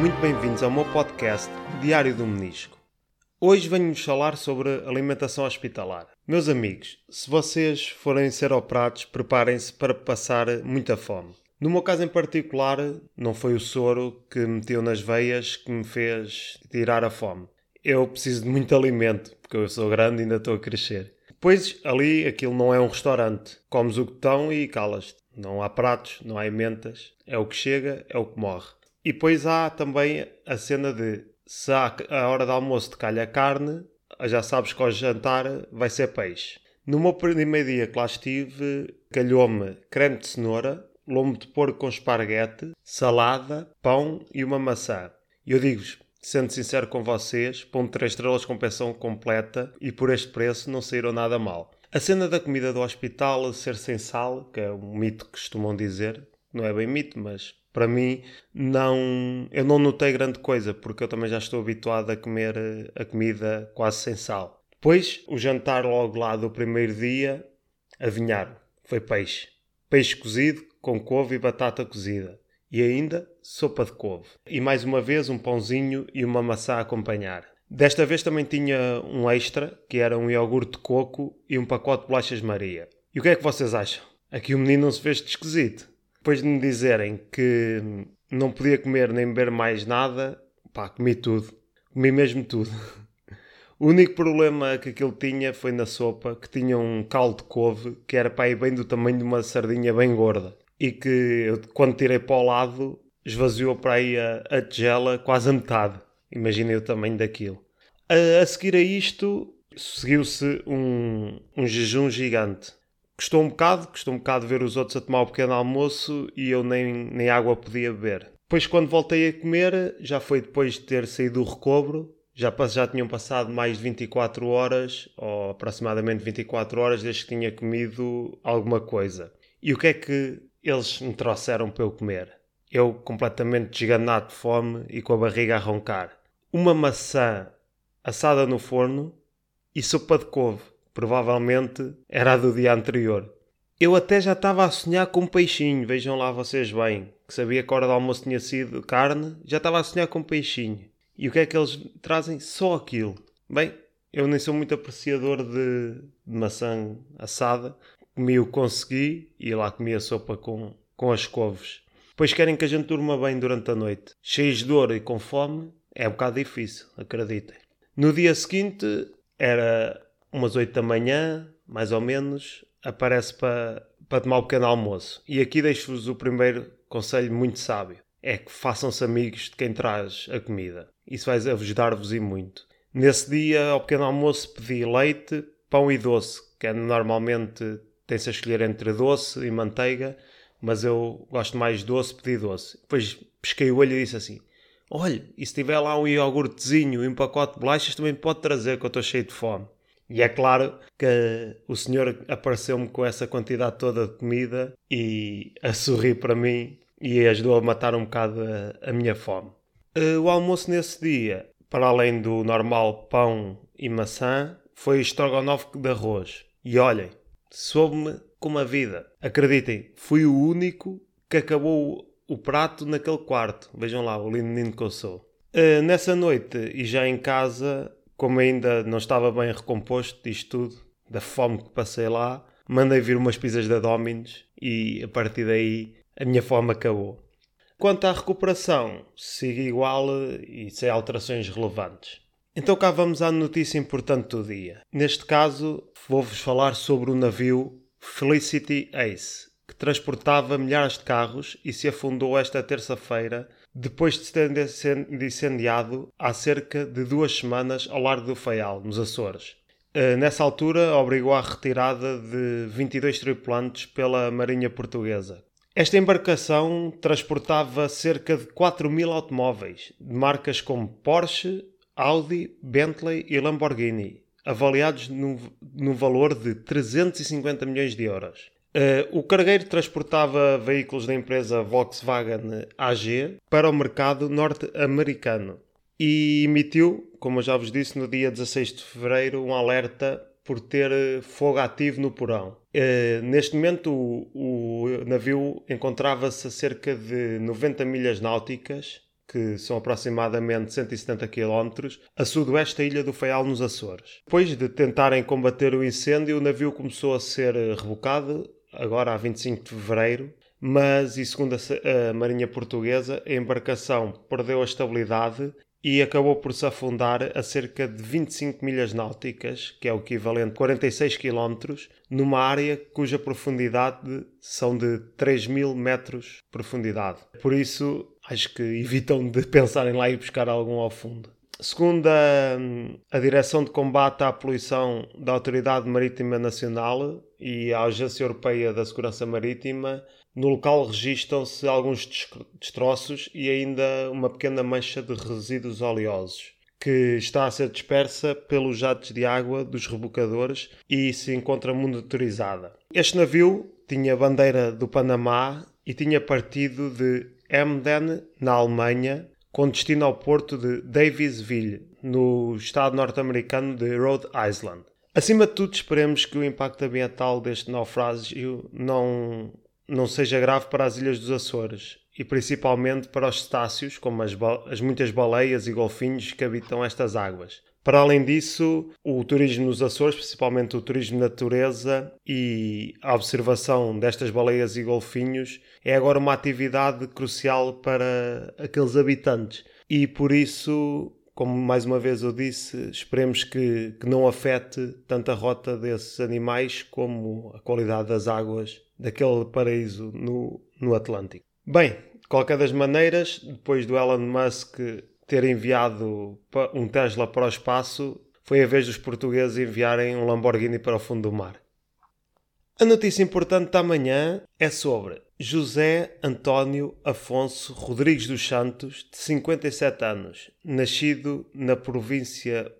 muito bem-vindos ao meu podcast Diário do Menisco. Hoje venho-vos falar sobre alimentação hospitalar. Meus amigos, se vocês forem ser operados, preparem-se para passar muita fome. No meu caso em particular, não foi o soro que meteu nas veias que me fez tirar a fome. Eu preciso de muito alimento, porque eu sou grande e ainda estou a crescer. Pois ali aquilo não é um restaurante. Comes o que estão e calas-te. Não há pratos, não há ementas. É o que chega, é o que morre. E depois há também a cena de se há a hora de almoço te calha carne, já sabes que ao jantar vai ser peixe. No meu primeiro dia que lá estive, calhou-me creme de cenoura, lombo de porco com esparguete, salada, pão e uma maçã. E eu digo-vos, sendo sincero com vocês, pão de 3 estrelas com pensão completa e por este preço não saíram nada mal. A cena da comida do hospital ser sem sal, que é um mito que costumam dizer, não é bem mito, mas para mim não eu não notei grande coisa porque eu também já estou habituado a comer a comida quase sem sal. Depois o jantar logo lá do primeiro dia adivinharam, foi peixe. Peixe cozido com couve e batata cozida. E ainda sopa de couve. E mais uma vez um pãozinho e uma maçã a acompanhar. Desta vez também tinha um extra, que era um iogurte de coco e um pacote de bolachas Maria. E o que é que vocês acham? Aqui o menino não se fez de esquisito. Depois de me dizerem que não podia comer nem beber mais nada, pá, comi tudo. Comi mesmo tudo. O único problema que aquilo tinha foi na sopa, que tinha um caldo de couve, que era para ir bem do tamanho de uma sardinha bem gorda. E que eu, quando tirei para o lado, esvaziou para aí a, a tigela quase a metade. Imaginem o tamanho daquilo. A, a seguir a isto, seguiu-se um, um jejum gigante. Custou um bocado, custou um bocado ver os outros a tomar o pequeno almoço e eu nem, nem água podia beber. Depois, quando voltei a comer, já foi depois de ter saído do recobro, já, já tinham passado mais de 24 horas, ou aproximadamente 24 horas, desde que tinha comido alguma coisa. E o que é que eles me trouxeram para eu comer? Eu completamente desganado de fome e com a barriga a roncar. Uma maçã assada no forno e sopa de couve. Provavelmente era a do dia anterior. Eu até já estava a sonhar com um peixinho, vejam lá vocês bem, que sabia que a hora do almoço tinha sido carne, já estava a sonhar com um peixinho. E o que é que eles trazem? Só aquilo. Bem, eu nem sou muito apreciador de, de maçã assada. Comi o consegui e lá comi a sopa com, com as couves. Depois querem que a gente durma bem durante a noite. Cheios de dor e com fome, é um bocado difícil, acreditem. No dia seguinte, era umas 8 da manhã, mais ou menos, aparece para, para tomar o um pequeno almoço. E aqui deixo-vos o primeiro conselho muito sábio. É que façam-se amigos de quem traz a comida. Isso vai ajudar-vos e muito. Nesse dia, ao pequeno almoço, pedi leite, pão e doce, que é normalmente tem-se a escolher entre doce e manteiga, mas eu gosto mais doce, pedi doce. Depois pesquei o olho e disse assim: Olha, e se tiver lá um iogurtezinho e um pacote de bolachas, também pode trazer, que eu estou cheio de fome. E é claro que o senhor apareceu-me com essa quantidade toda de comida e a sorrir para mim e ajudou a matar um bocado a, a minha fome. Uh, o almoço nesse dia, para além do normal pão e maçã, foi estrogonofe de arroz. E olhem, soube-me como a vida. Acreditem, fui o único que acabou o prato naquele quarto. Vejam lá, o lindo menino que eu sou. Uh, nessa noite, e já em casa, como ainda não estava bem recomposto disto tudo, da fome que passei lá, mandei vir umas pizzas da Domino's e a partir daí a minha fome acabou. Quanto à recuperação, sigo igual e sem alterações relevantes. Então cá vamos à notícia importante do dia. Neste caso, vou-vos falar sobre o navio Felicity Ace, que transportava milhares de carros e se afundou esta terça-feira depois de ter incendiado há cerca de duas semanas ao largo do Faial, nos Açores. Eh, nessa altura, obrigou à retirada de 22 tripulantes pela Marinha Portuguesa. Esta embarcação transportava cerca de 4 mil automóveis, de marcas como Porsche, Audi, Bentley e Lamborghini, avaliados no, no valor de 350 milhões de euros. Uh, o cargueiro transportava veículos da empresa Volkswagen AG para o mercado norte-americano e emitiu, como eu já vos disse, no dia 16 de fevereiro, um alerta por ter fogo ativo no porão. Uh, neste momento, o, o navio encontrava-se a cerca de 90 milhas náuticas, que são aproximadamente 170 km, a sudoeste da ilha do Faial, nos Açores. Depois de tentarem combater o incêndio, o navio começou a ser rebocado, agora a 25 de fevereiro, mas, e segundo a, Marinha Portuguesa, a embarcação perdeu a estabilidade e acabou por se afundar a cerca de 25 milhas náuticas, que é o equivalente a 46 km, numa área cuja profundidade são de 3 mil metros de profundidade. Por isso, acho que evitam de pensar em lá ir buscar algum ao fundo. Segundo a, a Direção de Combate à Poluição da Autoridade Marítima Nacional e a Agência Europeia da Segurança Marítima, no local registram-se alguns destroços e ainda uma pequena mancha de resíduos oleosos, que está a ser dispersa pelos jatos de água dos rebocadores e se encontra monitorizada. Este navio tinha bandeira do Panamá e tinha partido de Emden, na Alemanha, com destino ao porto de Davisville, no estado norte-americano de Rhode Island. Acima de tudo, esperemos que o impacto ambiental deste naufrágio não não seja grave para as ilhas dos Açores e principalmente para os cetáceos, como as, as muitas baleias e golfinhos que habitam estas águas. Para além disso, o turismo nos Açores, principalmente o turismo de natureza e a observação destas baleias e golfinhos, é agora uma atividade crucial para aqueles habitantes. E por isso, como mais uma vez eu disse, esperemos que, que não afete tanto a rota desses animais como a qualidade das águas daquele paraíso no, no Atlântico. Bem, qualquer das maneiras, depois do Elon Musk ter enviado um Tesla para o espaço, foi a vez dos portugueses enviarem um Lamborghini para o fundo do mar. A notícia importante da manhã é sobre José António Afonso Rodrigues dos Santos, de 57 anos, nascido na província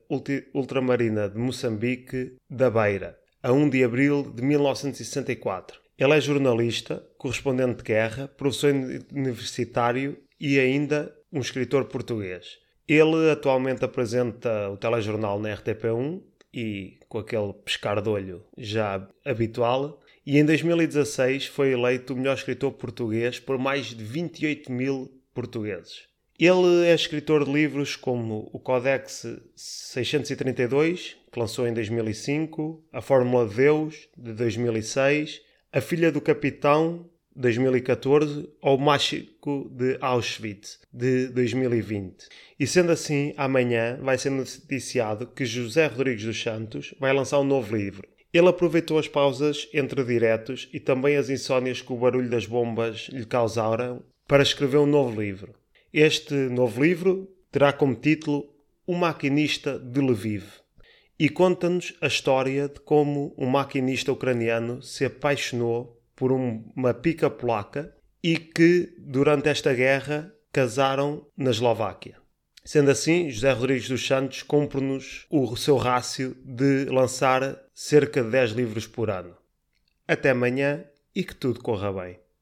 ultramarina de Moçambique, da Beira, a 1 de abril de 1964. Ele é jornalista, correspondente de guerra, professor universitário e ainda um escritor português. Ele atualmente apresenta o telejornal na RTP1 e com aquele pescar de olho já habitual. E em 2016 foi eleito o melhor escritor português por mais de 28 mil portugueses. Ele é escritor de livros como o Codex 632, que lançou em 2005, A Fórmula de Deus, de 2006 a Filha do Capitão, 2014, ou Mágico de Auschwitz, de 2020. E sendo assim, amanhã vai ser noticiado que José Rodrigues dos Santos vai lançar um novo livro. Ele aproveitou as pausas entre diretos e também as insónias que o barulho das bombas lhe causaram para escrever um novo livro. Este novo livro terá como título O Maquinista de Lviv e conta-nos a história de como um maquinista ucraniano se apaixonou por um, uma pica polaca e que, durante esta guerra, casaram na Eslováquia. Sendo assim, José Rodrigues dos Santos cumpre-nos o seu rácio de lançar cerca de 10 livros por ano. Até amanhã e que tudo corra bem.